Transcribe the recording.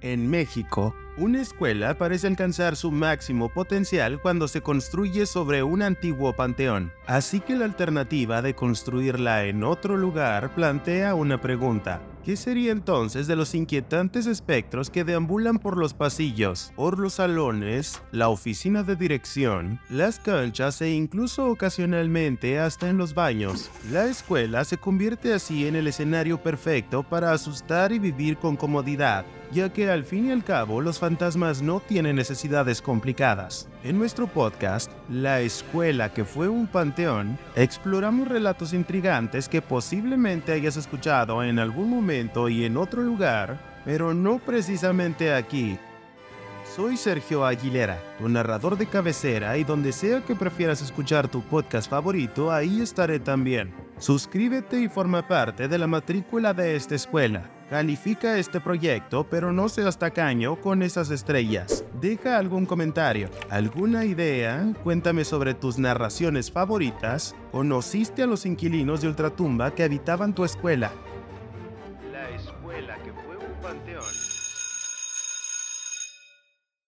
En México, una escuela parece alcanzar su máximo potencial cuando se construye sobre un antiguo panteón, así que la alternativa de construirla en otro lugar plantea una pregunta. ¿Qué sería entonces de los inquietantes espectros que deambulan por los pasillos, por los salones, la oficina de dirección, las canchas e incluso ocasionalmente hasta en los baños? La escuela se convierte así en el escenario perfecto para asustar y vivir con comodidad, ya que al fin y al cabo los fantasmas no tienen necesidades complicadas. En nuestro podcast, La escuela que fue un panteón, exploramos relatos intrigantes que posiblemente hayas escuchado en algún momento y en otro lugar, pero no precisamente aquí. Soy Sergio Aguilera, tu narrador de cabecera y donde sea que prefieras escuchar tu podcast favorito, ahí estaré también. Suscríbete y forma parte de la matrícula de esta escuela. Califica este proyecto, pero no seas tacaño con esas estrellas. Deja algún comentario, alguna idea, cuéntame sobre tus narraciones favoritas. ¿Conociste a los inquilinos de Ultratumba que habitaban tu escuela? La escuela que fue un panteón